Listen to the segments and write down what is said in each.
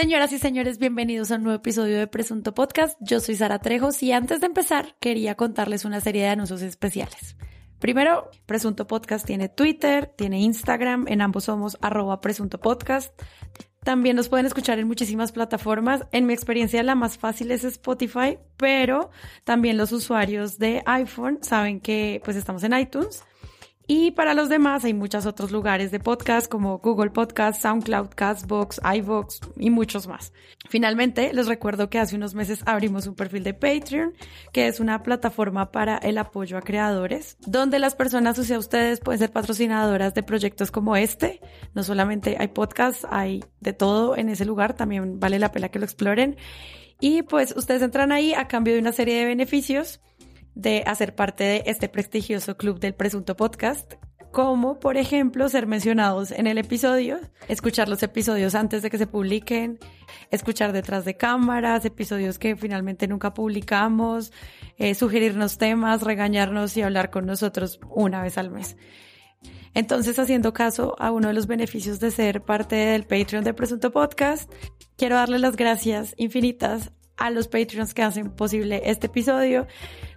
Señoras y señores, bienvenidos a un nuevo episodio de Presunto Podcast. Yo soy Sara Trejos y antes de empezar quería contarles una serie de anuncios especiales. Primero, Presunto Podcast tiene Twitter, tiene Instagram, en ambos somos arroba Presunto Podcast. También nos pueden escuchar en muchísimas plataformas. En mi experiencia la más fácil es Spotify, pero también los usuarios de iPhone saben que pues estamos en iTunes y para los demás hay muchos otros lugares de podcast como Google Podcast, SoundCloud, Castbox, iVoox y muchos más. Finalmente, les recuerdo que hace unos meses abrimos un perfil de Patreon, que es una plataforma para el apoyo a creadores, donde las personas, o sea, ustedes pueden ser patrocinadoras de proyectos como este. No solamente hay podcasts, hay de todo en ese lugar, también vale la pena que lo exploren. Y pues ustedes entran ahí a cambio de una serie de beneficios de hacer parte de este prestigioso club del presunto podcast, como por ejemplo ser mencionados en el episodio, escuchar los episodios antes de que se publiquen, escuchar detrás de cámaras, episodios que finalmente nunca publicamos, eh, sugerirnos temas, regañarnos y hablar con nosotros una vez al mes. Entonces, haciendo caso a uno de los beneficios de ser parte del Patreon de Presunto Podcast, quiero darle las gracias infinitas a los Patreons que hacen posible este episodio.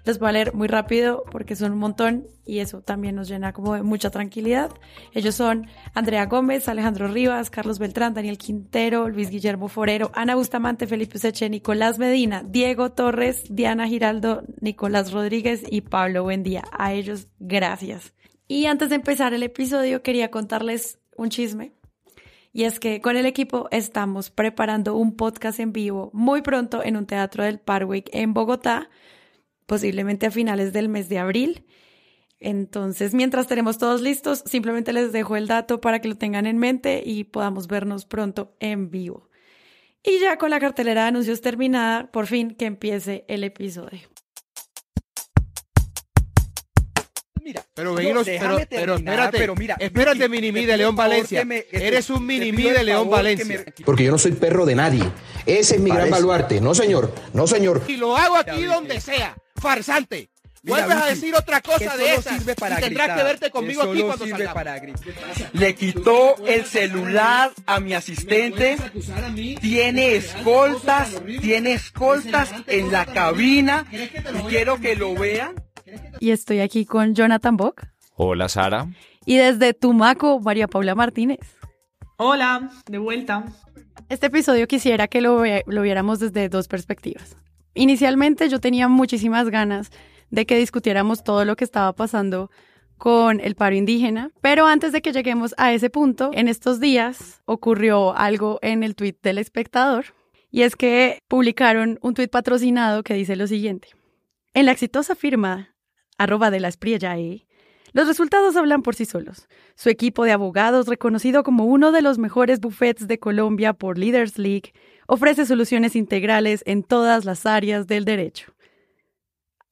Los voy a leer muy rápido porque son un montón y eso también nos llena como de mucha tranquilidad. Ellos son Andrea Gómez, Alejandro Rivas, Carlos Beltrán, Daniel Quintero, Luis Guillermo Forero, Ana Bustamante, Felipe Useche, Nicolás Medina, Diego Torres, Diana Giraldo, Nicolás Rodríguez y Pablo Buendía. A ellos, gracias. Y antes de empezar el episodio, quería contarles un chisme. Y es que con el equipo estamos preparando un podcast en vivo muy pronto en un teatro del Parwick en Bogotá posiblemente a finales del mes de abril. Entonces, mientras tenemos todos listos, simplemente les dejo el dato para que lo tengan en mente y podamos vernos pronto en vivo. Y ya con la cartelera de anuncios terminada, por fin que empiece el episodio. Mira, pero, pero, pero, espérate, pero mira, espérate, mini de León Valencia. Eres un mini de León Valencia. Porque yo no soy perro de nadie. Ese es mi gran baluarte. No, señor. No, señor. Y lo hago aquí donde sea farsante. Vuelves a decir otra cosa de esas sirve para y tendrás que verte conmigo aquí cuando sirve para Le quitó el celular a mi asistente. Tiene escoltas, tiene escoltas en la cabina. Y quiero que lo vean. Y estoy aquí con Jonathan Bock. Hola, Sara. Y desde Tumaco, María Paula Martínez. Hola, de vuelta. Este episodio quisiera que lo, lo viéramos desde dos perspectivas. Inicialmente yo tenía muchísimas ganas de que discutiéramos todo lo que estaba pasando con el paro indígena, pero antes de que lleguemos a ese punto, en estos días ocurrió algo en el tweet del espectador, y es que publicaron un tweet patrocinado que dice lo siguiente. En la exitosa firma arroba de la Espriellae, los resultados hablan por sí solos. Su equipo de abogados, reconocido como uno de los mejores buffets de Colombia por Leaders League, ofrece soluciones integrales en todas las áreas del derecho.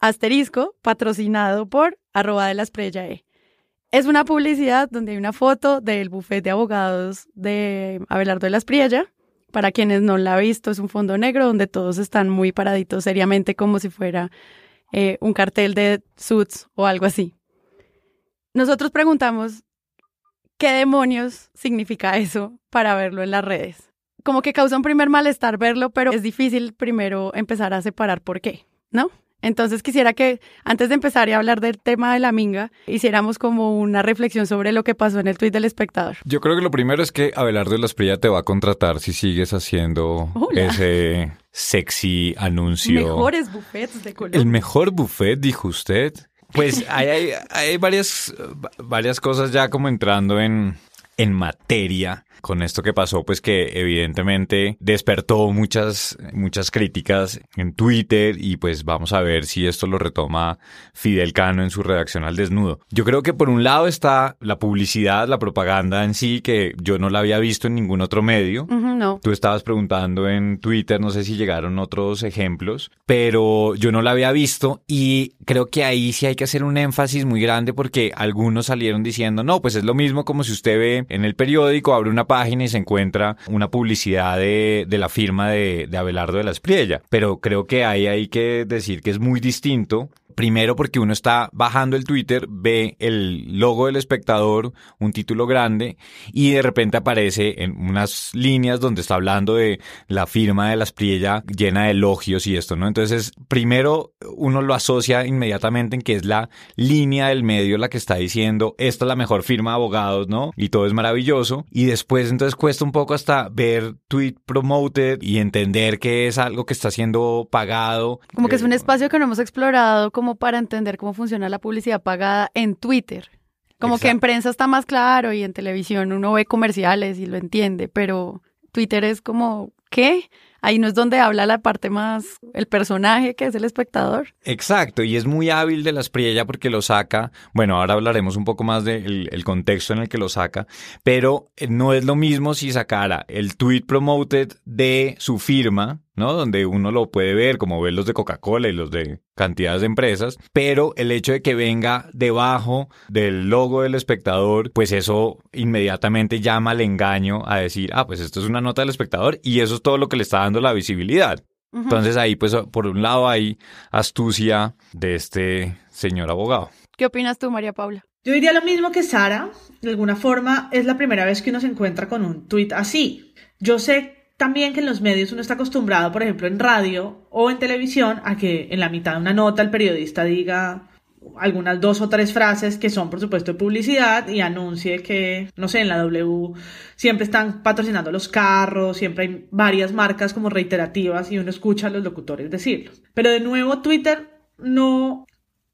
Asterisco, patrocinado por arroba de la E. Es una publicidad donde hay una foto del bufete de abogados de Abelardo de la Espriella. Para quienes no la han visto, es un fondo negro donde todos están muy paraditos seriamente como si fuera eh, un cartel de suits o algo así. Nosotros preguntamos, ¿qué demonios significa eso para verlo en las redes? Como que causa un primer malestar verlo, pero es difícil primero empezar a separar por qué, ¿no? Entonces quisiera que antes de empezar y hablar del tema de la minga, hiciéramos como una reflexión sobre lo que pasó en el tuit del espectador. Yo creo que lo primero es que Abelardo de Prilla te va a contratar si sigues haciendo ese sexy anuncio. Mejores buffets de Colombia. El mejor buffet, dijo usted. Pues hay, hay, varias, varias cosas ya como entrando en, en materia con esto que pasó, pues que evidentemente despertó muchas, muchas críticas en Twitter y pues vamos a ver si esto lo retoma Fidel Cano en su redacción al desnudo. Yo creo que por un lado está la publicidad, la propaganda en sí, que yo no la había visto en ningún otro medio. no. Tú estabas preguntando en Twitter, no sé si llegaron otros ejemplos, pero yo no la había visto y creo que ahí sí hay que hacer un énfasis muy grande porque algunos salieron diciendo, no, pues es lo mismo como si usted ve en el periódico, abre una página y se encuentra una publicidad de, la firma de, de Abelardo de la Espriella. Pero creo que ahí hay que decir que es muy distinto Primero porque uno está bajando el Twitter, ve el logo del espectador, un título grande, y de repente aparece en unas líneas donde está hablando de la firma de las Priella llena de elogios y esto, ¿no? Entonces, primero uno lo asocia inmediatamente en que es la línea del medio la que está diciendo, esta es la mejor firma de abogados, ¿no? Y todo es maravilloso. Y después entonces cuesta un poco hasta ver tweet promoted y entender que es algo que está siendo pagado. Como que es un eh, espacio que no hemos explorado como para entender cómo funciona la publicidad pagada en Twitter. Como que en prensa está más claro y en televisión uno ve comerciales y lo entiende, pero Twitter es como, ¿qué? Ahí no es donde habla la parte más, el personaje que es el espectador. Exacto, y es muy hábil de la Espriella porque lo saca, bueno, ahora hablaremos un poco más del contexto en el que lo saca, pero eh, no es lo mismo si sacara el tweet promoted de su firma, ¿no? Donde uno lo puede ver, como ver los de Coca-Cola y los de cantidades de empresas, pero el hecho de que venga debajo del logo del espectador, pues eso inmediatamente llama al engaño a decir, ah, pues esto es una nota del espectador y eso es todo lo que le está la visibilidad. Entonces ahí, pues, por un lado hay astucia de este señor abogado. ¿Qué opinas tú, María Paula? Yo diría lo mismo que Sara. De alguna forma, es la primera vez que uno se encuentra con un tuit así. Yo sé también que en los medios uno está acostumbrado, por ejemplo, en radio o en televisión, a que en la mitad de una nota el periodista diga algunas dos o tres frases que son, por supuesto, de publicidad y anuncie que, no sé, en la W siempre están patrocinando los carros, siempre hay varias marcas como reiterativas y uno escucha a los locutores decirlo. Pero de nuevo, Twitter no,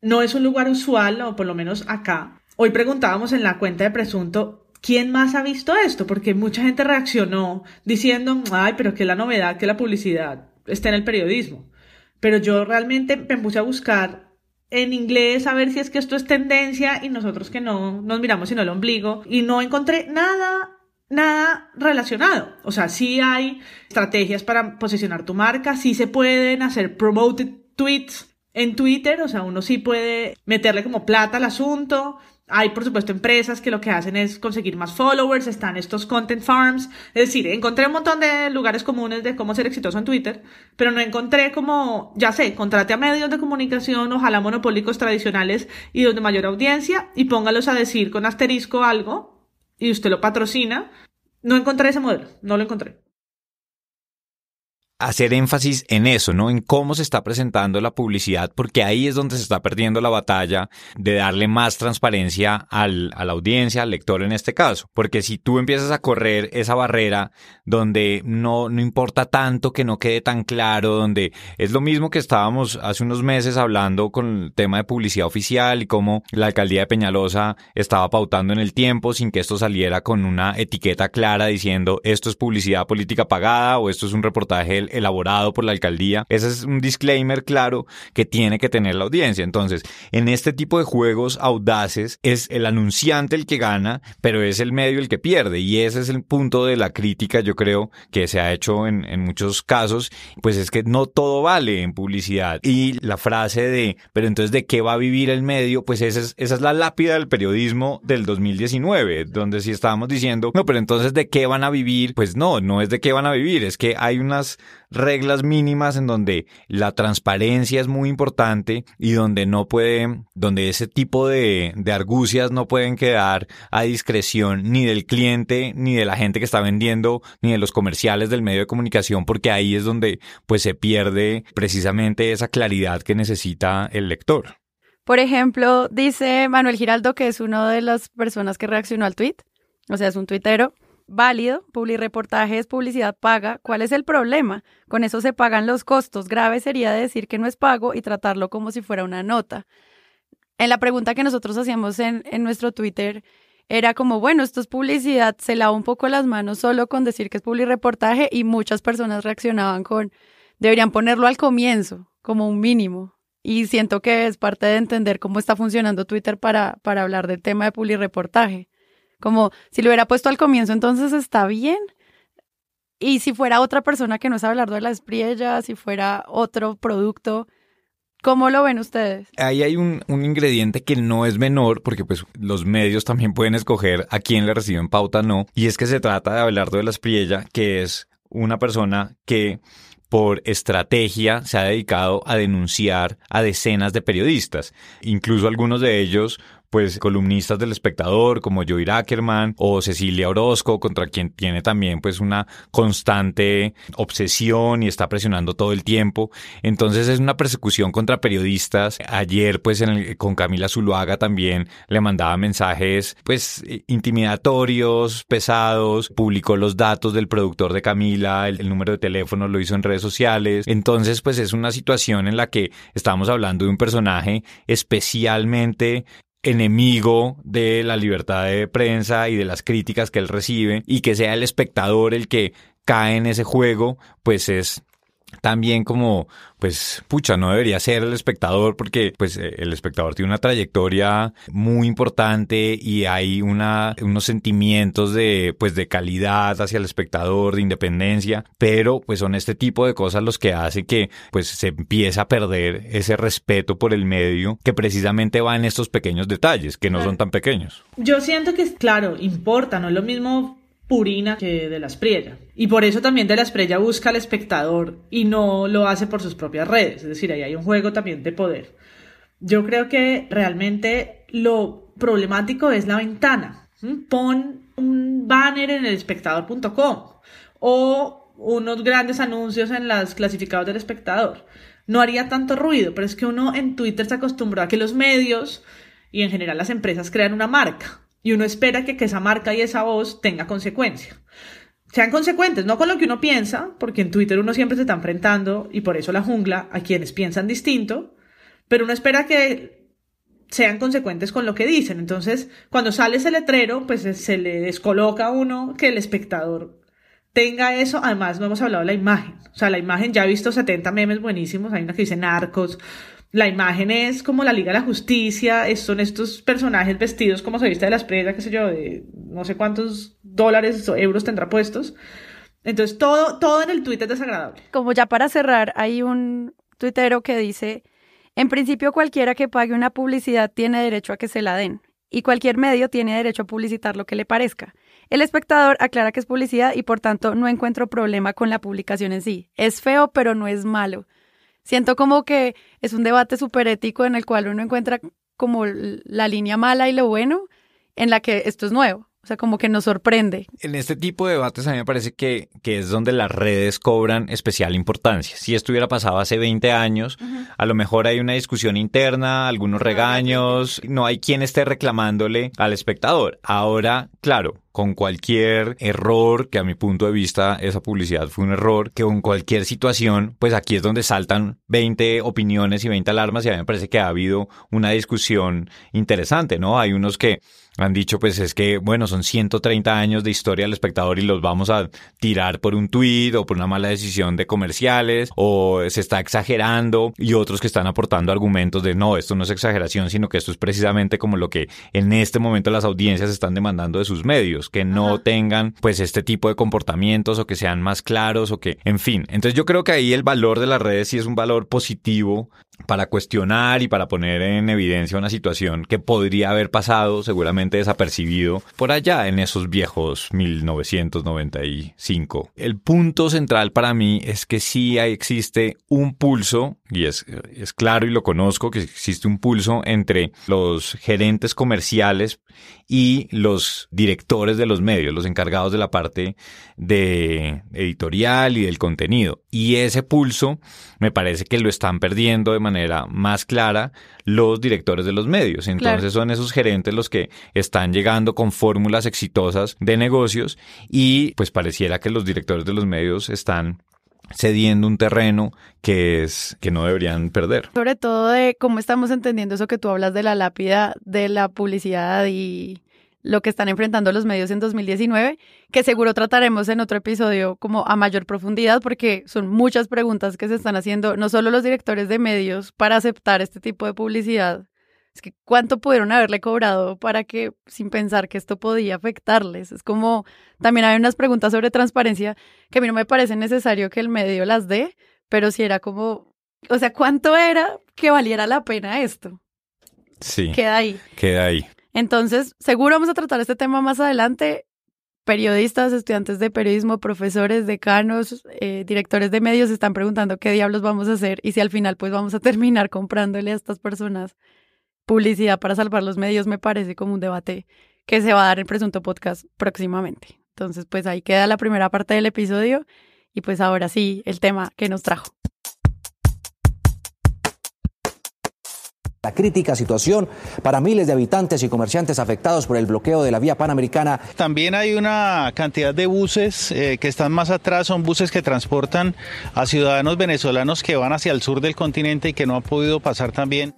no es un lugar usual, o por lo menos acá. Hoy preguntábamos en la cuenta de Presunto ¿Quién más ha visto esto? Porque mucha gente reaccionó diciendo, ay, pero que la novedad que la publicidad está en el periodismo. Pero yo realmente me puse a buscar en inglés a ver si es que esto es tendencia y nosotros que no nos miramos sino el ombligo y no encontré nada nada relacionado. O sea, sí hay estrategias para posicionar tu marca, sí se pueden hacer promoted tweets en Twitter, o sea, uno sí puede meterle como plata al asunto, hay, por supuesto, empresas que lo que hacen es conseguir más followers, están estos content farms. Es decir, encontré un montón de lugares comunes de cómo ser exitoso en Twitter, pero no encontré como, ya sé, contrate a medios de comunicación, ojalá monopólicos tradicionales y donde mayor audiencia y póngalos a decir con asterisco algo y usted lo patrocina. No encontré ese modelo, no lo encontré hacer énfasis en eso, ¿no? En cómo se está presentando la publicidad, porque ahí es donde se está perdiendo la batalla de darle más transparencia al, a la audiencia, al lector en este caso. Porque si tú empiezas a correr esa barrera donde no, no importa tanto que no quede tan claro, donde es lo mismo que estábamos hace unos meses hablando con el tema de publicidad oficial y cómo la alcaldía de Peñalosa estaba pautando en el tiempo sin que esto saliera con una etiqueta clara diciendo esto es publicidad política pagada o esto es un reportaje elaborado por la alcaldía. Ese es un disclaimer claro que tiene que tener la audiencia. Entonces, en este tipo de juegos audaces es el anunciante el que gana, pero es el medio el que pierde. Y ese es el punto de la crítica, yo creo, que se ha hecho en, en muchos casos. Pues es que no todo vale en publicidad. Y la frase de, pero entonces, ¿de qué va a vivir el medio? Pues esa es, esa es la lápida del periodismo del 2019, donde si estábamos diciendo, no, pero entonces, ¿de qué van a vivir? Pues no, no es de qué van a vivir, es que hay unas reglas mínimas en donde la transparencia es muy importante y donde no puede, donde ese tipo de, de argucias no pueden quedar a discreción ni del cliente, ni de la gente que está vendiendo, ni de los comerciales del medio de comunicación, porque ahí es donde pues se pierde precisamente esa claridad que necesita el lector. Por ejemplo, dice Manuel Giraldo, que es una de las personas que reaccionó al tweet, o sea, es un tuitero, válido, reportaje es publicidad paga. ¿Cuál es el problema? Con eso se pagan los costos. Grave sería decir que no es pago y tratarlo como si fuera una nota. En la pregunta que nosotros hacíamos en, en nuestro Twitter, era como, bueno, esto es publicidad, se lava un poco las manos solo con decir que es reportaje y muchas personas reaccionaban con, deberían ponerlo al comienzo, como un mínimo. Y siento que es parte de entender cómo está funcionando Twitter para, para hablar del tema de reportaje. Como si lo hubiera puesto al comienzo, entonces está bien. Y si fuera otra persona que no sabe hablar de la espriella, si fuera otro producto, ¿Cómo lo ven ustedes? Ahí hay un, ingrediente que no es menor, porque pues los medios también pueden escoger a quién le reciben pauta no, y es que se trata de Abelardo de la Espriella, que es una persona que por estrategia se ha dedicado a denunciar a decenas de periodistas, incluso algunos de ellos pues columnistas del espectador como Joey Ackerman o Cecilia Orozco, contra quien tiene también pues una constante obsesión y está presionando todo el tiempo. Entonces es una persecución contra periodistas. Ayer pues con Camila Zuluaga también le mandaba mensajes pues intimidatorios, pesados, publicó los datos del productor de Camila, el, el número de teléfono lo hizo en redes sociales. Entonces pues es una situación en la que estamos hablando de un personaje especialmente enemigo de la libertad de prensa y de las críticas que él recibe y que sea el espectador el que cae en ese juego, pues es también como, pues, pucha, no debería ser el espectador porque, pues, eh, el espectador tiene una trayectoria muy importante y hay una, unos sentimientos de, pues, de calidad hacia el espectador, de independencia, pero, pues, son este tipo de cosas los que hace que, pues, se empieza a perder ese respeto por el medio que precisamente va en estos pequeños detalles, que no son tan pequeños. Yo siento que, claro, importa, no es lo mismo Purina que de la Espriella. Y por eso también de la Espriella busca al espectador y no lo hace por sus propias redes. Es decir, ahí hay un juego también de poder. Yo creo que realmente lo problemático es la ventana. Pon un banner en el espectador.com o unos grandes anuncios en las clasificados del espectador. No haría tanto ruido, pero es que uno en Twitter se acostumbró a que los medios y en general las empresas crean una marca y uno espera que, esa marca y esa voz tenga consecuencia. Sean consecuentes, no con lo que uno piensa, porque en Twitter uno siempre se está enfrentando, y por eso la jungla, a quienes piensan distinto, pero uno espera que sean consecuentes con lo que dicen. Entonces, cuando sale ese letrero, pues se le descoloca a uno que el espectador tenga eso. Además, no hemos hablado de la imagen. O sea, la imagen, ya he visto 70 memes buenísimos. Hay una que dice narcos, la imagen es como la Liga de la Justicia, son estos personajes vestidos como se viste de la esprella, qué sé yo, de no sé cuántos dólares o euros tendrá puestos. Entonces, todo, todo en el tuit es desagradable. Como ya para cerrar, hay un tuitero que dice, en principio cualquiera que pague una publicidad tiene derecho a que se la den, y cualquier medio tiene derecho a publicitar lo que le parezca. El espectador aclara que es publicidad y por tanto no encuentro problema con la publicación en sí. Es feo, pero no es malo. Siento como que es un debate súper ético en el cual uno encuentra como la línea mala y lo bueno, en la que esto es nuevo. O sea, como que nos sorprende. En este tipo de debates a mí me parece que, que es donde las redes cobran especial importancia. Si esto hubiera pasado hace 20 años, a lo mejor hay una discusión interna, algunos regaños, no hay quien esté reclamándole al espectador. Ahora, claro, con cualquier error, que a mi punto de vista esa publicidad fue un error, que con cualquier situación, pues aquí es donde saltan 20 opiniones y 20 alarmas y a mí me parece que ha habido una discusión interesante, ¿no? Hay unos que han dicho pues es que bueno son 130 años de historia del espectador y los vamos a tirar por un tuit o por una mala decisión de comerciales o se está exagerando y otros que están aportando argumentos de no esto no es exageración sino que esto es precisamente como lo que en este momento las audiencias están demandando de sus medios que no tengan pues este tipo de comportamientos o que sean más claros o que, en fin. Entonces yo creo que ahí el valor de las redes sí es un valor positivo para cuestionar y para poner en evidencia una situación que podría haber pasado seguramente desapercibido por allá en esos viejos 1995. El punto central para mí es que sí existe un pulso, y es, es claro y lo conozco, que existe un pulso entre los gerentes comerciales y los directores de los medios, los encargados de la parte de editorial y del contenido. Y ese pulso me parece que lo están perdiendo de manera más clara los directores de los medios. Entonces son esos gerentes los que están llegando con fórmulas exitosas de negocios y pues pareciera que los directores de los medios están cediendo un terreno que es que no deberían perder. Sobre todo de cómo estamos entendiendo eso que tú hablas de la lápida de la publicidad y lo que están enfrentando los medios en 2019, que seguro trataremos en otro episodio como a mayor profundidad porque son muchas preguntas que se están haciendo no solo los directores de medios para aceptar este tipo de publicidad, es que cuánto pudieron haberle cobrado para que, sin pensar que esto podía afectarles. Es como, también hay unas preguntas sobre transparencia que a mí no me parece necesario que el medio las dé, pero si era como, o sea, ¿cuánto era que valiera la pena esto? Sí. Queda ahí. Queda ahí. Entonces, seguro vamos a tratar este tema más adelante. periodistas, estudiantes de periodismo, profesores, decanos, eh, directores de medios están preguntando qué diablos vamos a hacer y si al final pues vamos a terminar comprándole a estas personas publicidad para salvar los medios, me parece como un debate que se va a dar en Presunto Podcast próximamente. Entonces, pues ahí queda la primera parte del episodio y pues ahora sí, el tema que nos trajo. La crítica situación para miles de habitantes y comerciantes afectados por el bloqueo de la vía panamericana. También hay una cantidad de buses eh, que están más atrás, son buses que transportan a ciudadanos venezolanos que van hacia el sur del continente y que no han podido pasar también.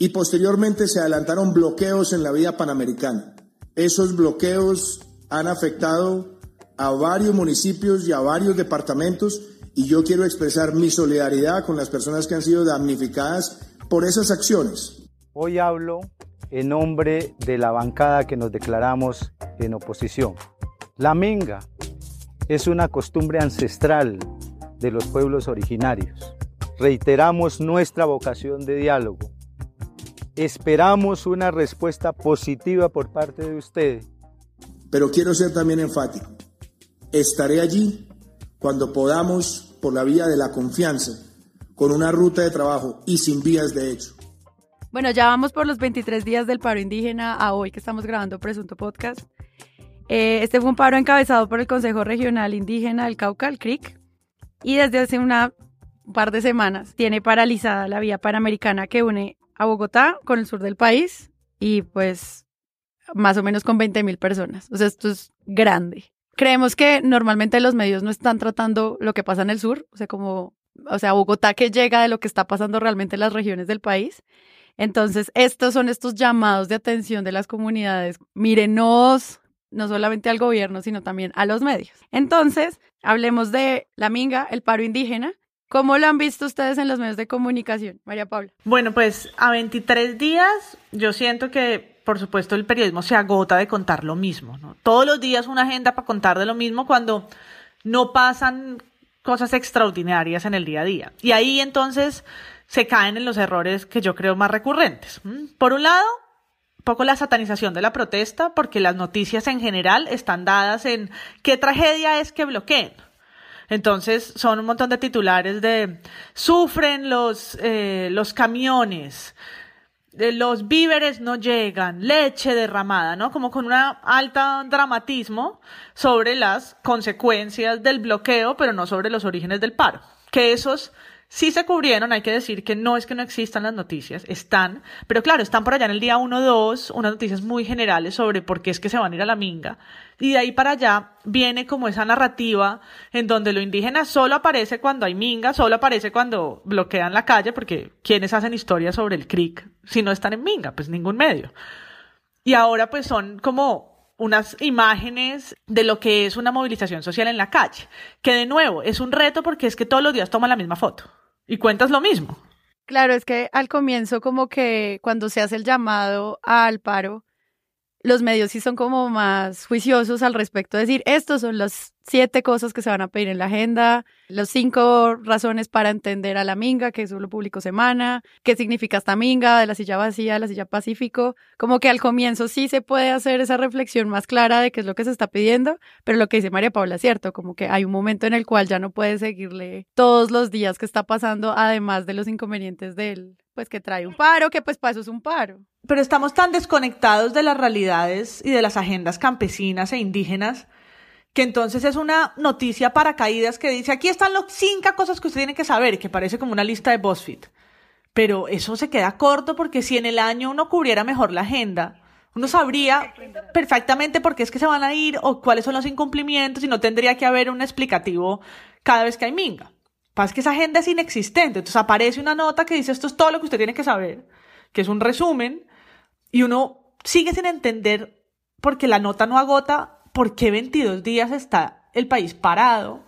Y posteriormente se adelantaron bloqueos en la vía panamericana. Esos bloqueos han afectado a varios municipios y a varios departamentos y yo quiero expresar mi solidaridad con las personas que han sido damnificadas por esas acciones. Hoy hablo en nombre de la bancada que nos declaramos en oposición. La minga es una costumbre ancestral de los pueblos originarios. Reiteramos nuestra vocación de diálogo. Esperamos una respuesta positiva por parte de usted. Pero quiero ser también enfático. Estaré allí cuando podamos, por la vía de la confianza, con una ruta de trabajo y sin vías de hecho. Bueno, ya vamos por los 23 días del paro indígena a hoy que estamos grabando Presunto Podcast. Eh, este fue un paro encabezado por el Consejo Regional Indígena del Cauca, el CRIC, y desde hace una, un par de semanas tiene paralizada la vía panamericana que une a Bogotá con el sur del país y pues más o menos con 20 mil personas. O sea, esto es grande. Creemos que normalmente los medios no están tratando lo que pasa en el sur, o sea, como o sea, Bogotá que llega de lo que está pasando realmente en las regiones del país. Entonces, estos son estos llamados de atención de las comunidades. Mírenos, no solamente al gobierno, sino también a los medios. Entonces, hablemos de la minga, el paro indígena. ¿Cómo lo han visto ustedes en los medios de comunicación, María Paula? Bueno, pues a 23 días yo siento que, por supuesto, el periodismo se agota de contar lo mismo. ¿no? Todos los días una agenda para contar de lo mismo cuando no pasan cosas extraordinarias en el día a día. Y ahí entonces se caen en los errores que yo creo más recurrentes. Por un lado, un poco la satanización de la protesta, porque las noticias en general están dadas en qué tragedia es que bloqueen. Entonces son un montón de titulares de sufren los, eh, los camiones, los víveres no llegan, leche derramada, ¿no? Como con un alto dramatismo sobre las consecuencias del bloqueo, pero no sobre los orígenes del paro. Que esos sí se cubrieron, hay que decir que no es que no existan las noticias, están, pero claro, están por allá en el día 1 2, unas noticias muy generales sobre por qué es que se van a ir a la minga. Y de ahí para allá viene como esa narrativa en donde lo indígena solo aparece cuando hay minga, solo aparece cuando bloquean la calle, porque ¿quiénes hacen historias sobre el CRIC si no están en minga? Pues ningún medio. Y ahora pues son como unas imágenes de lo que es una movilización social en la calle, que de nuevo es un reto porque es que todos los días toman la misma foto y cuentas lo mismo. Claro, es que al comienzo como que cuando se hace el llamado al paro, los medios sí son como más juiciosos al respecto, de decir, estos son las siete cosas que se van a pedir en la agenda, las cinco razones para entender a la minga, que eso lo publicó Semana, qué significa esta minga, de la silla vacía, de la silla pacífico, como que al comienzo sí se puede hacer esa reflexión más clara de qué es lo que se está pidiendo, pero lo que dice María Paula es cierto, como que hay un momento en el cual ya no puede seguirle todos los días que está pasando, además de los inconvenientes del, pues que trae un paro, que pues para eso es un paro. Pero estamos tan desconectados de las realidades y de las agendas campesinas e indígenas que entonces es una noticia para caídas que dice, aquí están las cinco cosas que usted tiene que saber, que parece como una lista de BuzzFeed. Pero eso se queda corto porque si en el año uno cubriera mejor la agenda, uno sabría perfectamente por qué es que se van a ir o cuáles son los incumplimientos y no tendría que haber un explicativo cada vez que hay minga pasa que esa agenda es inexistente. Entonces aparece una nota que dice esto es todo lo que usted tiene que saber, que es un resumen, y uno sigue sin entender porque la nota no agota por qué 22 días está el país parado.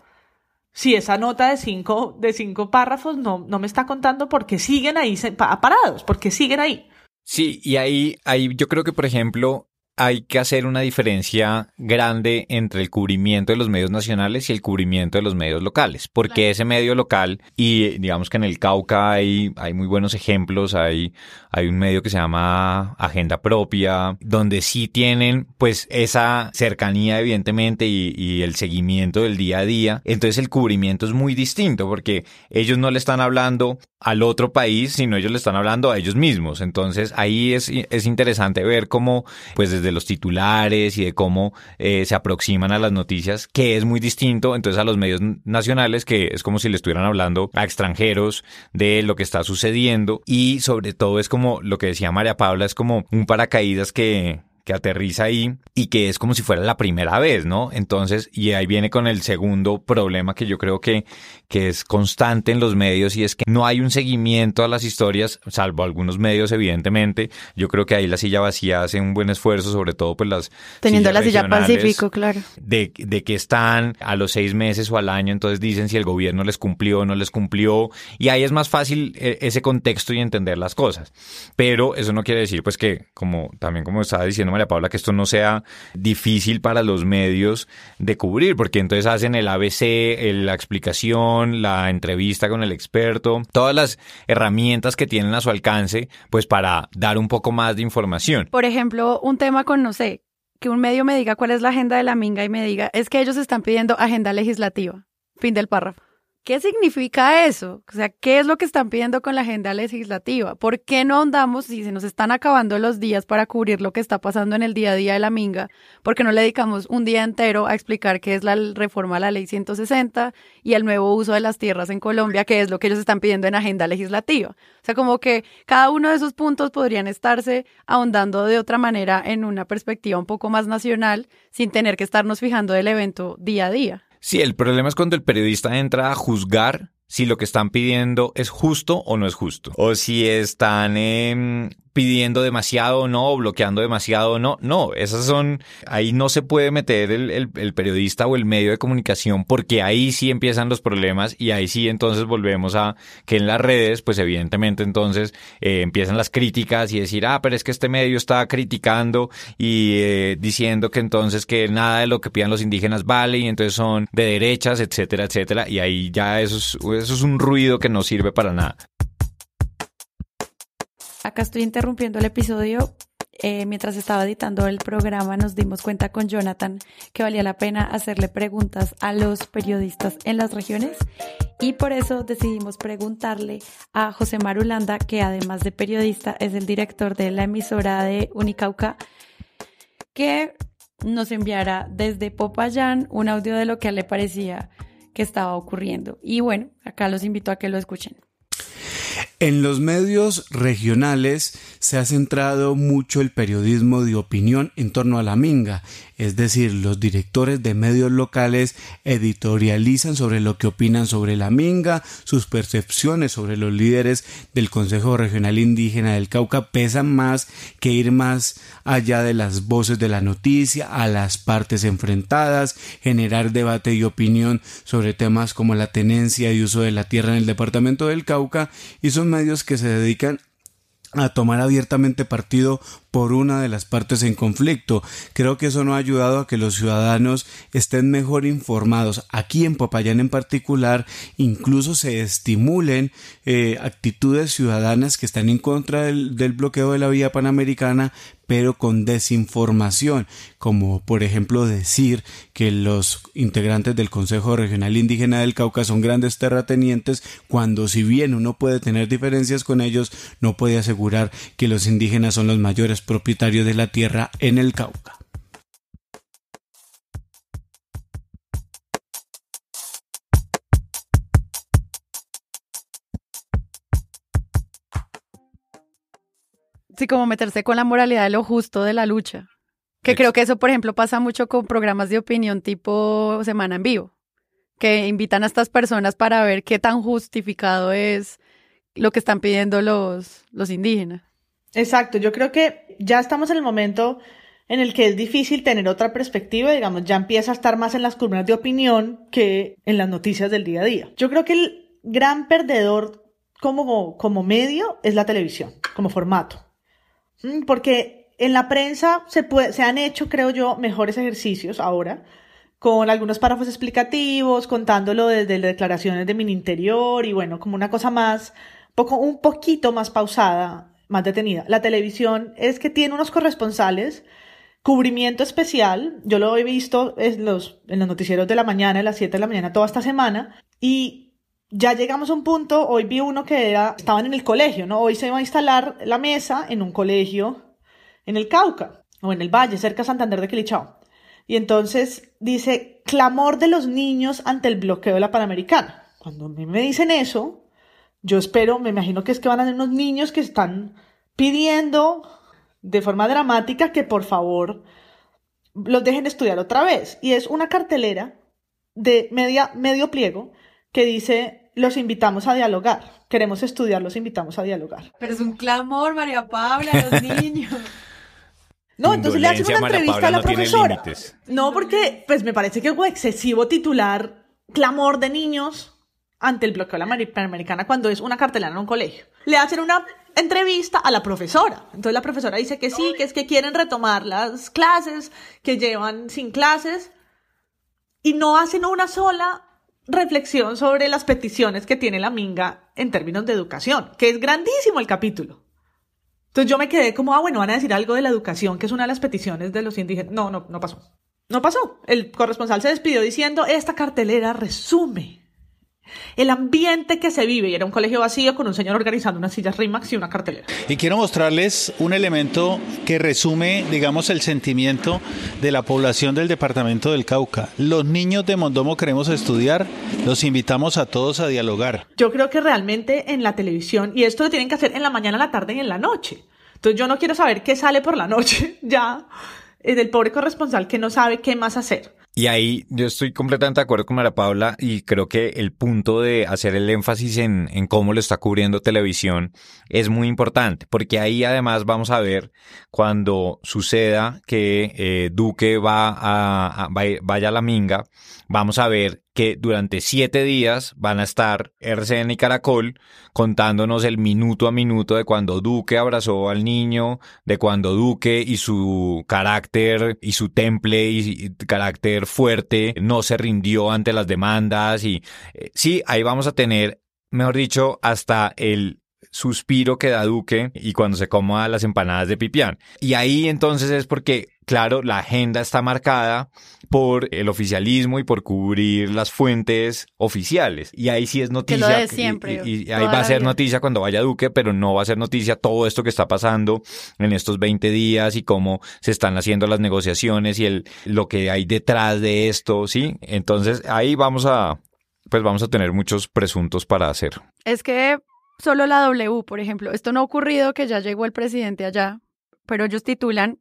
Si esa nota de cinco, de cinco párrafos no, no me está contando por qué siguen ahí parados, porque siguen ahí. Sí, y ahí, ahí yo creo que, por ejemplo, hay que hacer una diferencia grande entre el cubrimiento de los medios nacionales y el cubrimiento de los medios locales, porque ese medio local, y digamos que en el Cauca hay, hay muy buenos ejemplos, hay, hay un medio que se llama Agenda Propia, donde sí tienen pues esa cercanía evidentemente y, y el seguimiento del día a día, entonces el cubrimiento es muy distinto porque ellos no le están hablando al otro país, sino ellos le están hablando a ellos mismos. Entonces ahí es, es interesante ver cómo, pues desde los titulares y de cómo eh, se aproximan a las noticias, que es muy distinto entonces a los medios nacionales, que es como si le estuvieran hablando a extranjeros de lo que está sucediendo. Y sobre todo es como lo que decía María Paula, es como un paracaídas que que aterriza ahí y que es como si fuera la primera vez, ¿no? Entonces, y ahí viene con el segundo problema que yo creo que, que es constante en los medios y es que no hay un seguimiento a las historias, salvo algunos medios, evidentemente. Yo creo que ahí la silla vacía hace un buen esfuerzo, sobre todo pues las... Teniendo la silla Pacífico, claro. De, de que están a los seis meses o al año, entonces dicen si el gobierno les cumplió o no les cumplió. Y ahí es más fácil eh, ese contexto y entender las cosas. Pero eso no quiere decir pues que, como también como estaba diciendo Paula, que esto no sea difícil para los medios de cubrir, porque entonces hacen el ABC, la explicación, la entrevista con el experto, todas las herramientas que tienen a su alcance, pues para dar un poco más de información. Por ejemplo, un tema con, no sé, que un medio me diga cuál es la agenda de la minga y me diga, es que ellos están pidiendo agenda legislativa. Fin del párrafo. ¿Qué significa eso? O sea, ¿qué es lo que están pidiendo con la agenda legislativa? ¿Por qué no andamos si se nos están acabando los días para cubrir lo que está pasando en el día a día de la minga? ¿Por qué no le dedicamos un día entero a explicar qué es la reforma a la ley 160 y el nuevo uso de las tierras en Colombia, que es lo que ellos están pidiendo en agenda legislativa? O sea, como que cada uno de esos puntos podrían estarse ahondando de otra manera en una perspectiva un poco más nacional sin tener que estarnos fijando del evento día a día. Sí, el problema es cuando el periodista entra a juzgar si lo que están pidiendo es justo o no es justo. O si están eh, pidiendo demasiado o no, bloqueando demasiado o no. No, esas son, ahí no se puede meter el, el, periodista o el medio de comunicación porque ahí sí empiezan los problemas y ahí sí entonces volvemos a que en las redes, pues evidentemente entonces eh, empiezan las críticas y decir, ah, pero es que este medio está criticando y eh, diciendo que entonces que nada de lo que pidan los indígenas vale y entonces son de derechas, etcétera, etcétera. Y ahí ya eso es, eso es un ruido que no sirve para nada. Acá estoy interrumpiendo el episodio. Eh, mientras estaba editando el programa nos dimos cuenta con Jonathan que valía la pena hacerle preguntas a los periodistas en las regiones y por eso decidimos preguntarle a José Marulanda, que además de periodista es el director de la emisora de Unicauca, que nos enviara desde Popayán un audio de lo que le parecía que estaba ocurriendo. Y bueno, acá los invito a que lo escuchen. En los medios regionales se ha centrado mucho el periodismo de opinión en torno a la minga, es decir, los directores de medios locales editorializan sobre lo que opinan sobre la minga, sus percepciones sobre los líderes del Consejo Regional Indígena del Cauca pesan más que ir más allá de las voces de la noticia, a las partes enfrentadas, generar debate y opinión sobre temas como la tenencia y uso de la tierra en el departamento del Cauca y son medios que se dedican a tomar abiertamente partido por una de las partes en conflicto. Creo que eso no ha ayudado a que los ciudadanos estén mejor informados. Aquí en Popayán en particular, incluso se estimulen eh, actitudes ciudadanas que están en contra del, del bloqueo de la vía panamericana, pero con desinformación, como por ejemplo decir que los integrantes del Consejo Regional Indígena del Cauca son grandes terratenientes, cuando si bien uno puede tener diferencias con ellos, no puede asegurar que los indígenas son los mayores propietarios de la tierra en el Cauca. Sí, como meterse con la moralidad de lo justo de la lucha. Que creo que eso, por ejemplo, pasa mucho con programas de opinión tipo Semana en Vivo, que invitan a estas personas para ver qué tan justificado es lo que están pidiendo los, los indígenas. Exacto, yo creo que ya estamos en el momento en el que es difícil tener otra perspectiva, digamos, ya empieza a estar más en las columnas de opinión que en las noticias del día a día. Yo creo que el gran perdedor como, como medio es la televisión, como formato. Mm, porque En la prensa se, puede, se han hecho, creo yo, mejores ejercicios ahora, con algunos párrafos explicativos, contándolo desde las declaraciones de mi interior y bueno, como una cosa más, poco, un poquito más pausada, más detenida. La televisión es que tiene unos corresponsales, cubrimiento especial, yo lo he visto en los, en los noticieros de la mañana, a las 7 de la mañana, toda esta semana, y ya llegamos a un punto, hoy vi uno que era, estaban en el colegio, ¿no? Hoy se va a instalar la mesa en un colegio en el Cauca, o en el Valle, cerca de Santander de Quilichao. Y entonces dice, clamor de los niños ante el bloqueo de la Panamericana. Cuando me dicen eso, yo espero, me imagino que es que van a ser unos niños que están pidiendo de forma dramática que por favor los dejen estudiar otra vez. Y es una cartelera de media, medio pliego que dice, los invitamos a dialogar. Queremos estudiar, los invitamos a dialogar. Pero es un clamor, María Pabla, a los niños. No, entonces le hacen una entrevista a la profesora. No, porque pues me parece que es excesivo titular clamor de niños ante el bloqueo de la Panamericana cuando es una cartelera en un colegio. Le hacen una entrevista a la profesora. Entonces la profesora dice que sí, que es que quieren retomar las clases, que llevan sin clases y no hacen una sola reflexión sobre las peticiones que tiene la Minga en términos de educación, que es grandísimo el capítulo. Entonces yo me quedé como, ah, bueno, van a decir algo de la educación, que es una de las peticiones de los indígenas. No, no, no pasó. No pasó. El corresponsal se despidió diciendo, esta cartelera resume el ambiente que se vive. Y era un colegio vacío con un señor organizando unas sillas RIMAX y una cartelera. Y quiero mostrarles un elemento que resume, digamos, el sentimiento de la población del departamento del Cauca. Los niños de Mondomo queremos estudiar, los invitamos a todos a dialogar. Yo creo que realmente en la televisión, y esto lo tienen que hacer en la mañana, en la tarde y en la noche. Entonces yo no quiero saber qué sale por la noche ya del pobre corresponsal que no sabe qué más hacer. Y ahí yo estoy completamente de acuerdo con María Paula y creo que el punto de hacer el énfasis en, en, cómo lo está cubriendo televisión es muy importante, porque ahí además vamos a ver cuando suceda que eh, Duque va a, a, vaya a la minga, vamos a ver que durante siete días van a estar RCN y Caracol contándonos el minuto a minuto de cuando Duque abrazó al niño, de cuando Duque y su carácter y su temple y carácter fuerte no se rindió ante las demandas y eh, sí, ahí vamos a tener, mejor dicho, hasta el suspiro que da Duque y cuando se coma las empanadas de Pipián. Y ahí entonces es porque, claro, la agenda está marcada por el oficialismo y por cubrir las fuentes oficiales. Y ahí sí es noticia. siempre. Y, ahí va a ser noticia cuando vaya Duque, pero no va a ser noticia todo esto que está pasando en estos 20 días y cómo se están haciendo las negociaciones y el, lo que hay detrás de esto, ¿sí? Entonces ahí vamos a, pues vamos a tener muchos presuntos para hacer. Es que solo la W, por ejemplo. Esto no ha ocurrido que ya llegó el presidente allá, pero ellos titulan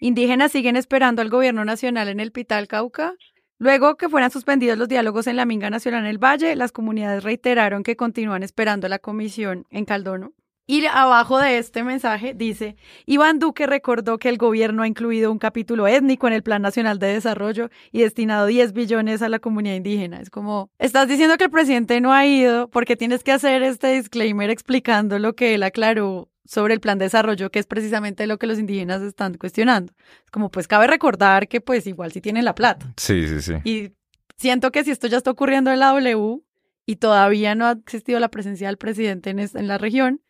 Indígenas siguen esperando al gobierno nacional en el Pital Cauca. Luego que fueran suspendidos los diálogos en la Minga Nacional en el Valle, las comunidades reiteraron que continúan esperando la comisión en Caldono. Y abajo de este mensaje dice, Iván Duque recordó que el gobierno ha incluido un capítulo étnico en el Plan Nacional de Desarrollo y destinado 10 billones a la comunidad indígena. Es como, estás diciendo que el presidente no ha ido porque tienes que hacer este disclaimer explicando lo que él aclaró sobre el plan de desarrollo, que es precisamente lo que los indígenas están cuestionando. Es como, pues cabe recordar que pues igual sí tienen la plata. Sí, sí, sí. Y siento que si esto ya está ocurriendo en la W y todavía no ha existido la presencia del presidente en, en la región,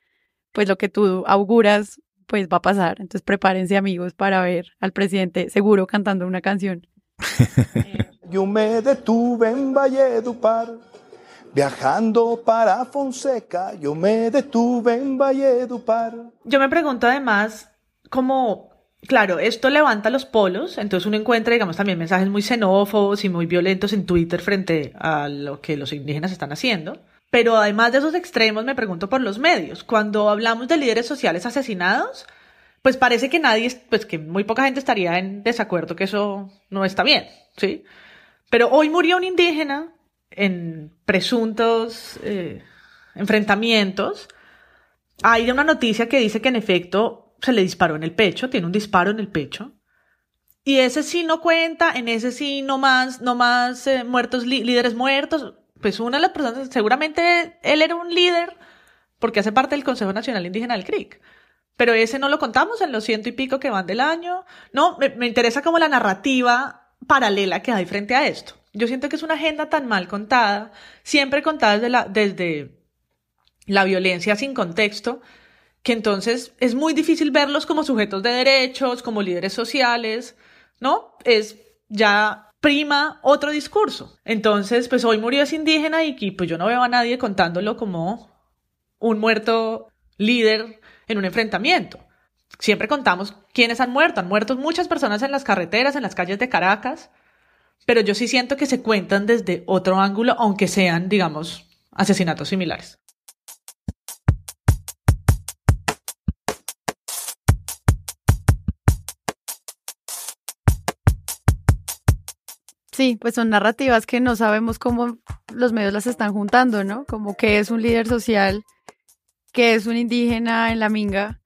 pues lo que tú auguras, pues va a pasar. Entonces prepárense amigos para ver al presidente seguro cantando una canción. Yo me detuve en Valledupar, viajando para Fonseca, yo me detuve en Valledupar. Yo me pregunto además, cómo, claro, esto levanta los polos, entonces uno encuentra, digamos, también mensajes muy xenófobos y muy violentos en Twitter frente a lo que los indígenas están haciendo. Pero además de esos extremos, me pregunto por los medios. Cuando hablamos de líderes sociales asesinados, pues parece que nadie, pues que muy poca gente estaría en desacuerdo que eso no está bien, ¿sí? Pero hoy murió un indígena en presuntos eh, enfrentamientos. Hay una noticia que dice que en efecto se le disparó en el pecho, tiene un disparo en el pecho. Y ese sí no cuenta, en ese sí no más, no más eh, muertos, líderes muertos pues una de las personas, seguramente él era un líder porque hace parte del Consejo Nacional Indígena del CRIC. pero ese no lo contamos en los ciento y pico que van del año. No, me, interesa como la narrativa paralela que hay frente a esto. Yo siento que es una agenda tan mal contada, siempre contada desde la, desde la violencia sin contexto, que entonces es muy difícil verlos como sujetos de derechos, como líderes sociales, ¿no? Es ya prima otro discurso. Entonces, pues hoy murió ese indígena y, pues yo no veo a nadie contándolo como un muerto líder en un enfrentamiento. Siempre contamos quiénes han muerto. Han muerto muchas personas en las carreteras, en las calles de Caracas, pero yo sí siento que se cuentan desde otro ángulo, aunque sean, digamos, asesinatos similares. Sí, pues son narrativas que no sabemos cómo los medios las están juntando, ¿no? Como que es un líder social, que es un indígena en la minga,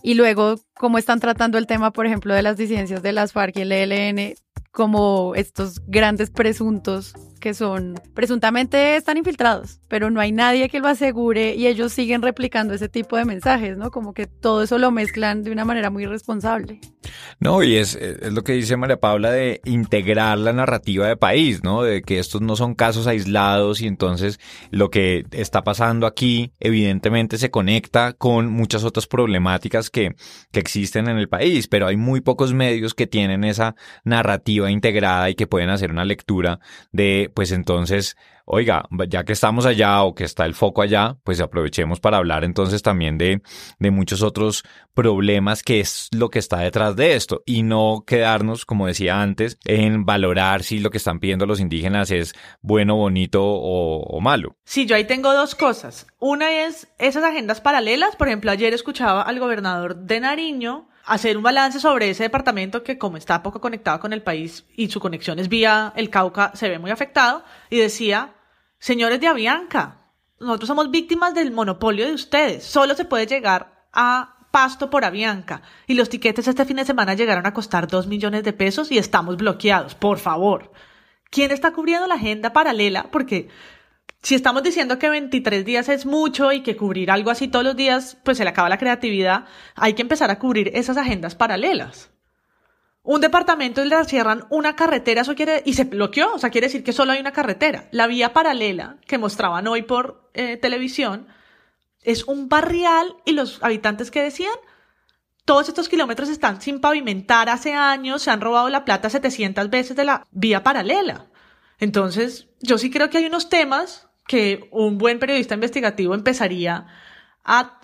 y luego cómo están tratando el tema, por ejemplo, de las disidencias de las FARC y el ELN, como estos grandes presuntos que son presuntamente están infiltrados, pero no hay nadie que lo asegure y ellos siguen replicando ese tipo de mensajes, ¿no? Como que todo eso lo mezclan de una manera muy responsable. No, y es, es lo que dice María Paula de integrar la narrativa de país, ¿no? De que estos no son casos aislados y entonces lo que está pasando aquí evidentemente se conecta con muchas otras problemáticas que, que existen en el país, pero hay muy pocos medios que tienen esa narrativa integrada y que pueden hacer una lectura de pues entonces, oiga, ya que estamos allá o que está el foco allá, pues aprovechemos para hablar entonces también de, de muchos otros problemas que es lo que está detrás de esto y no quedarnos, como decía antes, en valorar si lo que están pidiendo los indígenas es bueno, bonito o, o malo. Sí, yo ahí tengo dos cosas. Una es esas agendas paralelas. Por ejemplo, ayer escuchaba al gobernador de Nariño hacer un balance sobre ese departamento que como está poco conectado con el país y su conexión es vía el Cauca, se ve muy afectado, y decía, señores de Avianca, nosotros somos víctimas del monopolio de ustedes, solo se puede llegar a Pasto por Avianca, y los tiquetes este fin de semana llegaron a costar dos millones de pesos y estamos bloqueados, por favor. ¿Quién está cubriendo la agenda paralela? Porque si estamos diciendo que 23 días es mucho y que cubrir algo así todos los días, pues se le acaba la creatividad, hay que empezar a cubrir esas agendas paralelas. Un departamento le cierran una carretera, eso quiere, y se bloqueó, o sea, quiere decir que solo hay una carretera. La vía paralela que mostraban hoy por eh, televisión es un barrial y los habitantes que decían, todos estos kilómetros están sin pavimentar hace años, se han robado la plata 700 veces de la vía paralela. Entonces, yo sí creo que hay unos temas que un buen periodista investigativo empezaría a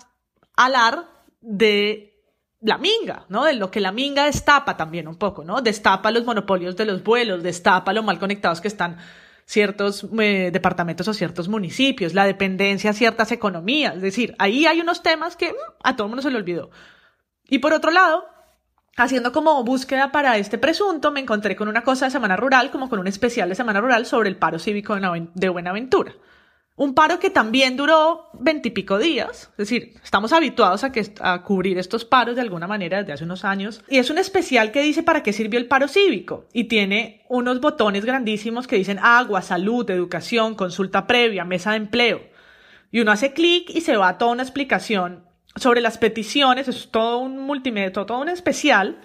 hablar de la minga, ¿no? De lo que la minga destapa también un poco, ¿no? Destapa los monopolios de los vuelos, destapa lo mal conectados que están ciertos eh, departamentos o ciertos municipios, la dependencia a ciertas economías. Es decir, ahí hay unos temas que mm, a todo el mundo se le olvidó. Y por otro lado, haciendo como búsqueda para este presunto, me encontré con una cosa de Semana Rural, como con un especial de Semana Rural sobre el paro cívico de Buenaventura. Un paro que también duró veintipico días, es decir, estamos habituados a, que, a cubrir estos paros de alguna manera desde hace unos años. Y es un especial que dice para qué sirvió el paro cívico. Y tiene unos botones grandísimos que dicen agua, salud, educación, consulta previa, mesa de empleo. Y uno hace clic y se va a toda una explicación sobre las peticiones, es todo un multimedia, todo un especial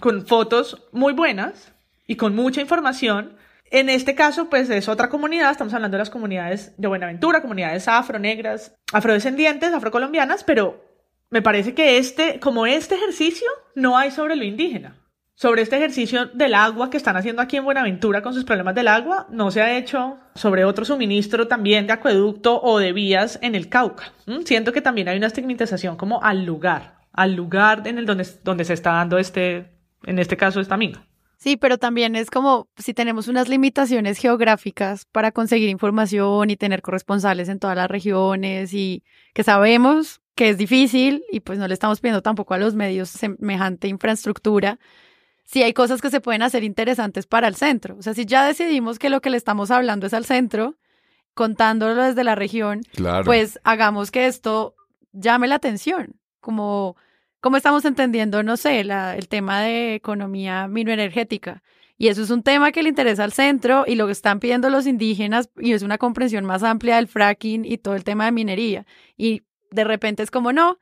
con fotos muy buenas y con mucha información. En este caso, pues es otra comunidad, estamos hablando de las comunidades de Buenaventura, comunidades afro, negras, afrodescendientes, afrocolombianas, pero me parece que este, como este ejercicio, no hay sobre lo indígena sobre este ejercicio del agua que están haciendo aquí en Buenaventura con sus problemas del agua, no se ha hecho sobre otro suministro también de acueducto o de vías en el Cauca. Siento que también hay una estigmatización como al lugar, al lugar en el donde, donde se está dando este, en este caso, esta mina. Sí, pero también es como si tenemos unas limitaciones geográficas para conseguir información y tener corresponsales en todas las regiones y que sabemos que es difícil y pues no le estamos pidiendo tampoco a los medios semejante infraestructura si hay cosas que se pueden hacer interesantes para el centro. O sea, si ya decidimos que lo que le estamos hablando es al centro, contándolo desde la región, pues hagamos que esto llame la atención, como, como estamos entendiendo, no sé, la, el tema de economía minoenergética. Y eso es un tema que le interesa al centro y lo que están pidiendo los indígenas y es una comprensión más amplia del fracking y todo el tema de minería. Y de repente es como, no,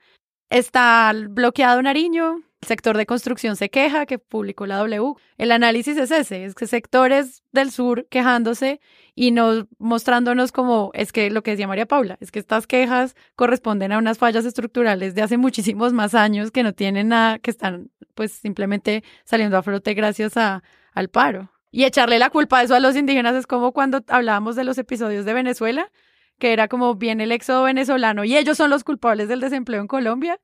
Está bloqueado Nariño, el sector de construcción se queja, que publicó la W. El análisis es ese, es que sectores del sur quejándose y no mostrándonos como, es que lo que decía María Paula, es que estas quejas corresponden a unas fallas estructurales de hace muchísimos más años que no tienen nada, que están pues simplemente saliendo a flote gracias a, al paro. Y echarle la culpa a eso a los indígenas es como cuando hablábamos de los episodios de Venezuela, que era como bien el éxodo venezolano y ellos son los culpables del desempleo en Colombia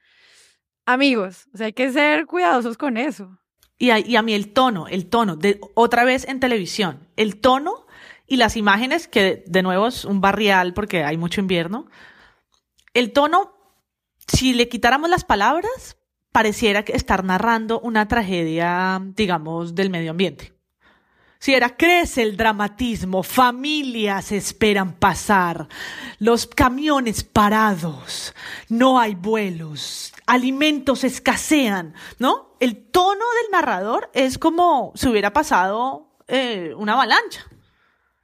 amigos, o sea, hay que ser cuidadosos con eso. Y a, y a mí el tono, el tono, de, otra vez en televisión, el tono y las imágenes, que de nuevo es un barrial porque hay mucho invierno, el tono, si le quitáramos las palabras, pareciera estar narrando una tragedia, digamos, del medio ambiente. Si era, crece el dramatismo, familias esperan pasar, los camiones parados, no hay vuelos, alimentos escasean, ¿no? El tono del narrador es como si hubiera pasado eh, una avalancha.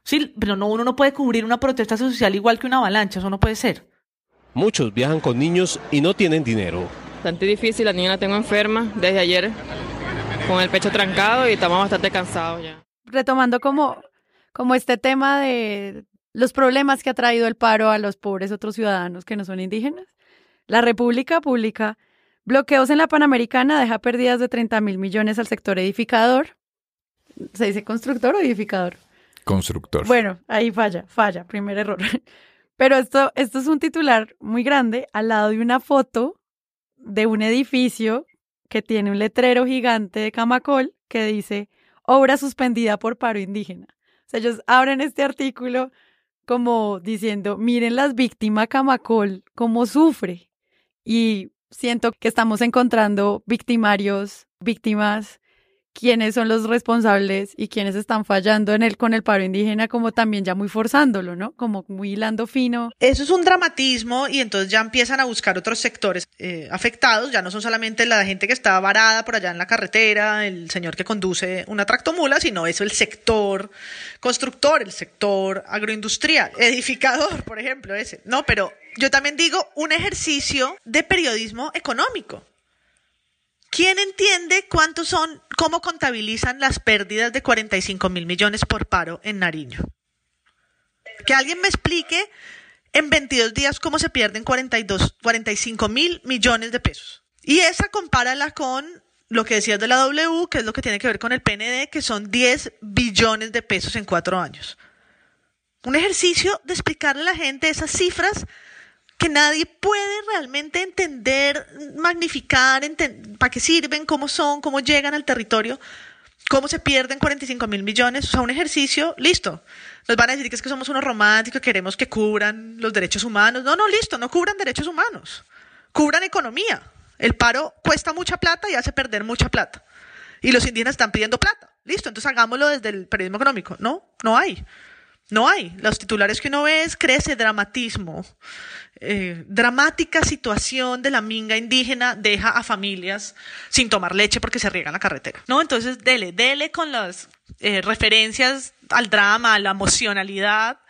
Sí, pero no, uno no puede cubrir una protesta social igual que una avalancha, eso no puede ser. Muchos viajan con niños y no tienen dinero. Bastante difícil, la niña la tengo enferma desde ayer, con el pecho trancado y estamos bastante cansados ya retomando como, como este tema de los problemas que ha traído el paro a los pobres otros ciudadanos que no son indígenas. La República publica bloqueos en la Panamericana, deja pérdidas de 30 mil millones al sector edificador. ¿Se dice constructor o edificador? Constructor. Bueno, ahí falla, falla, primer error. Pero esto, esto es un titular muy grande al lado de una foto de un edificio que tiene un letrero gigante de Camacol que dice obra suspendida por paro indígena. O sea, ellos abren este artículo como diciendo, miren las víctimas Camacol, cómo sufre. Y siento que estamos encontrando victimarios, víctimas quiénes son los responsables y quiénes están fallando en el con el paro indígena, como también ya muy forzándolo, ¿no? Como muy hilando fino. Eso es un dramatismo y entonces ya empiezan a buscar otros sectores eh, afectados, ya no son solamente la gente que está varada por allá en la carretera, el señor que conduce una tractomula, sino eso el sector constructor, el sector agroindustrial, edificador, por ejemplo, ese. No, pero yo también digo un ejercicio de periodismo económico. ¿Quién entiende cuántos son, cómo contabilizan las pérdidas de 45 mil millones por paro en Nariño? Que alguien me explique en 22 días cómo se pierden 42, 45 mil millones de pesos. Y esa compárala con lo que decías de la W, que es lo que tiene que ver con el PND, que son 10 billones de pesos en cuatro años. Un ejercicio de explicarle a la gente esas cifras que nadie puede realmente entender, magnificar, para qué sirven, cómo son, cómo llegan al territorio, cómo se pierden 45 mil millones. O sea, un ejercicio, listo. Nos van a decir que es que somos unos románticos, queremos que cubran los derechos humanos. No, no, listo, no cubran derechos humanos. Cubran economía. El paro cuesta mucha plata y hace perder mucha plata. Y los indígenas están pidiendo plata. Listo, entonces hagámoslo desde el periodismo económico. No, no hay. No hay. Los titulares que uno ve es crece dramatismo. Eh, dramática situación de la minga indígena deja a familias sin tomar leche porque se riega en la carretera. ¿No? Entonces, dele, dele con las eh, referencias al drama, a la emocionalidad.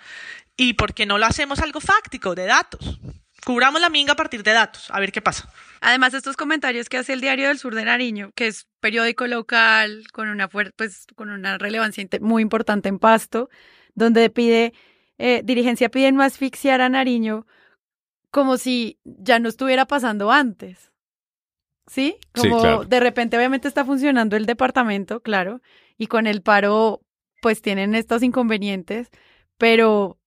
Y porque no lo hacemos algo fáctico, de datos. Cubramos la minga a partir de datos, a ver qué pasa. Además, estos comentarios que hace el Diario del Sur de Nariño, que es periódico local con una, pues, con una relevancia muy importante en Pasto, donde pide, eh, dirigencia pide no asfixiar a Nariño como si ya no estuviera pasando antes. ¿Sí? Como de repente obviamente está funcionando el departamento, claro, y con el paro pues tienen estos inconvenientes, pero,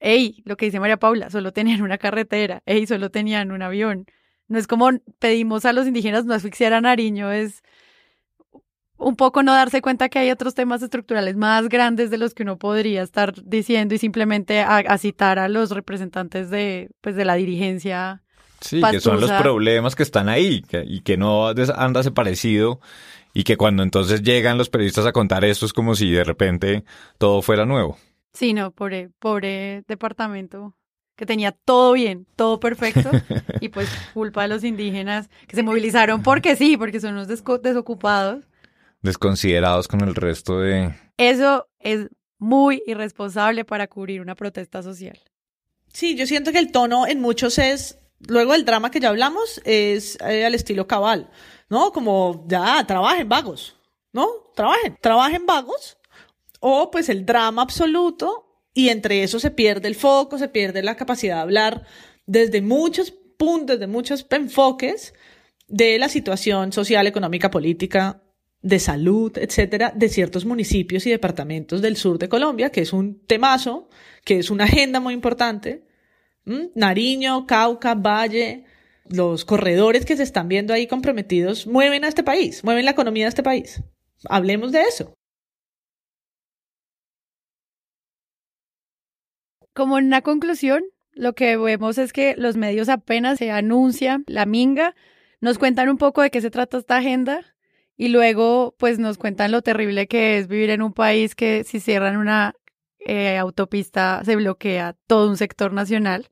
hey, lo que dice María Paula, solo tenían una carretera, hey, solo tenían un avión. No es como pedimos a los indígenas no asfixiar a Nariño, es un poco no darse cuenta que hay otros temas estructurales más grandes de los que uno podría estar diciendo y simplemente a, citar a los representantes de, pues, de la dirigencia. Sí, que son los problemas que están ahí y que no han desaparecido y que cuando entonces llegan los periodistas a contar esto es como si de repente todo fuera nuevo. Sí, no, pobre, pobre departamento que tenía todo bien, todo perfecto, y pues culpa de los indígenas que se movilizaron porque sí, porque son unos desocupados desconsiderados con el resto de... Eso es muy irresponsable para cubrir una protesta social. Sí, yo siento que el tono en muchos es Luego el drama que ya hablamos es eh, al estilo cabal, ¿no? Como ya, trabajen vagos, ¿no? Trabajen, trabajen vagos. O pues el drama absoluto y entre eso se pierde el foco, se pierde la capacidad de hablar desde muchos puntos, desde muchos enfoques de la situación social, económica, política, de salud, etcétera, de ciertos municipios y departamentos del sur de Colombia, que es un temazo, que es una agenda muy importante. Nariño, Cauca, Valle, los corredores que se están viendo ahí comprometidos mueven a este país, mueven la economía de este país. Hablemos de eso. Como una conclusión, lo que vemos es que los medios apenas se anuncian la minga, nos cuentan un poco de qué se trata esta agenda y luego pues nos cuentan lo terrible que es vivir en un país que si cierran una eh, autopista se bloquea todo un sector nacional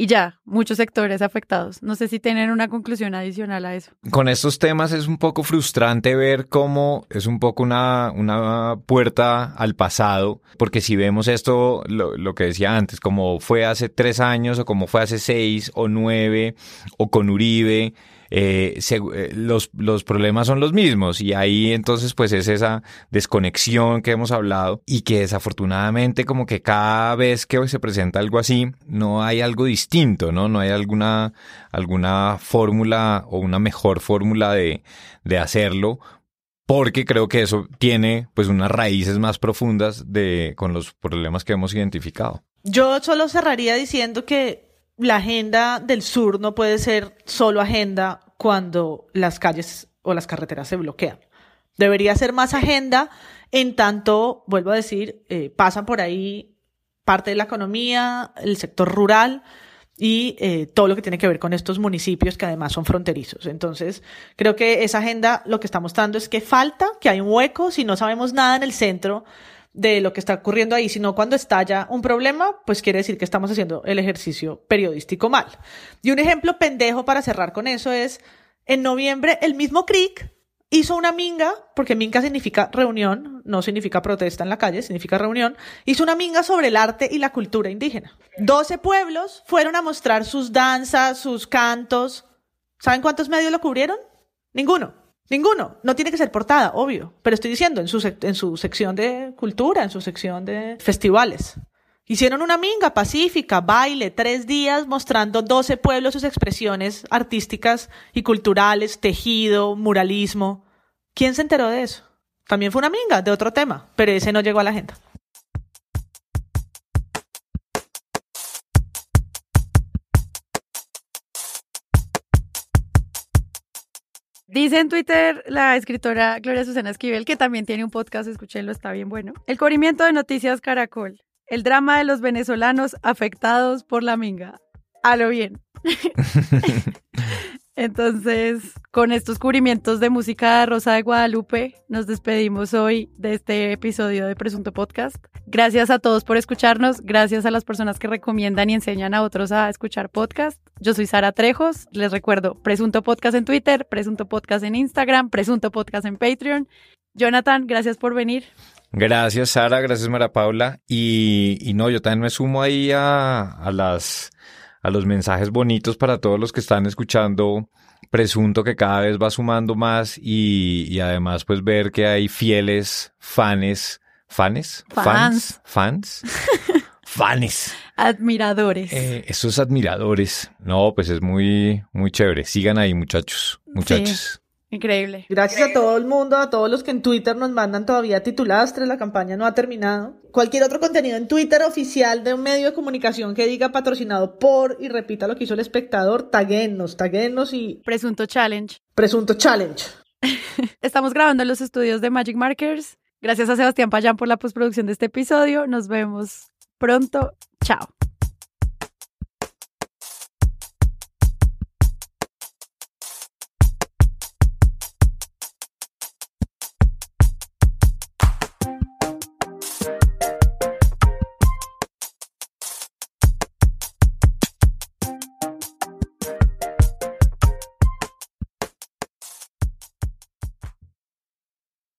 y ya, muchos sectores afectados. No sé si tienen una conclusión adicional a eso. Con estos temas es un poco frustrante ver cómo es un poco una, una puerta al pasado, porque si vemos esto, lo, lo, que decía antes, como fue hace tres años o como fue hace seis o nueve o con Uribe, eh, eh, los, los problemas son los mismos y ahí entonces pues es esa desconexión que hemos hablado y que desafortunadamente como que cada vez que se presenta algo así no hay algo distinto, ¿no? No hay alguna, alguna fórmula o una mejor fórmula de, de hacerlo porque creo que eso tiene pues unas raíces más profundas de con los problemas que hemos identificado. Yo solo cerraría diciendo que la agenda del sur no puede ser solo agenda cuando las calles o las carreteras se bloquean. Debería ser más agenda en tanto, vuelvo a decir, eh, pasan por ahí parte de la economía, el sector rural y eh, todo lo que tiene que ver con estos municipios que además son fronterizos. Entonces, creo que esa agenda lo que está mostrando es que falta, que hay un hueco, si no sabemos nada en el centro, de lo que está ocurriendo ahí, sino cuando estalla un problema, pues quiere decir que estamos haciendo el ejercicio periodístico mal. Y un ejemplo pendejo para cerrar con eso es, en noviembre, el mismo CRIC hizo una minga, porque minga significa reunión, no significa protesta en la calle, significa reunión, hizo una minga sobre el arte y la cultura indígena. Doce pueblos fueron a mostrar sus danzas, sus cantos. ¿Saben cuántos medios lo cubrieron? Ninguno. Ninguno. No tiene que ser portada, obvio. Pero estoy diciendo, en su, en su sección de cultura, en su sección de festivales. Hicieron una minga pacífica, baile, tres días mostrando 12 pueblos sus expresiones artísticas y culturales, tejido, muralismo. ¿Quién se enteró de eso? También fue una minga de otro tema, pero ese no llegó a la agenda. Dice en Twitter la escritora Gloria Susana Esquivel, que también tiene un podcast, escúchenlo, está bien bueno. El cubrimiento de Noticias Caracol. El drama de los venezolanos afectados por la minga. A lo bien. Entonces, con estos cubrimientos de música de Rosa de Guadalupe, nos despedimos hoy de este episodio de Presunto Podcast. Gracias a todos por escucharnos, gracias a las personas que recomiendan y enseñan a otros a escuchar podcast. Yo soy Sara Trejos, les recuerdo Presunto Podcast en Twitter, Presunto Podcast en Instagram, Presunto Podcast en Patreon. Jonathan, gracias por venir. Gracias Sara, gracias Mara Paula. Y, y no, yo también me sumo ahí a, a las a los mensajes bonitos para todos los que están escuchando. Presunto que cada vez va sumando más y, además pues ver que hay fieles fanes, fanes, fans, fans, fanes. Admiradores. Eh, esos admiradores. No, pues es muy, muy chévere. Sigan ahí muchachos, muchachos. Increíble. Gracias a todo el mundo, a todos los que en Twitter nos mandan todavía titulastres, la campaña no ha terminado. Cualquier otro contenido en Twitter oficial de un medio de comunicación que diga patrocinado por y repita lo que hizo el espectador, taguenos, taguenos y... Presunto Challenge. Presunto Challenge. Estamos grabando en los estudios de Magic Markers. Gracias a Sebastián Payán por la postproducción de este episodio. Nos vemos pronto. Chao.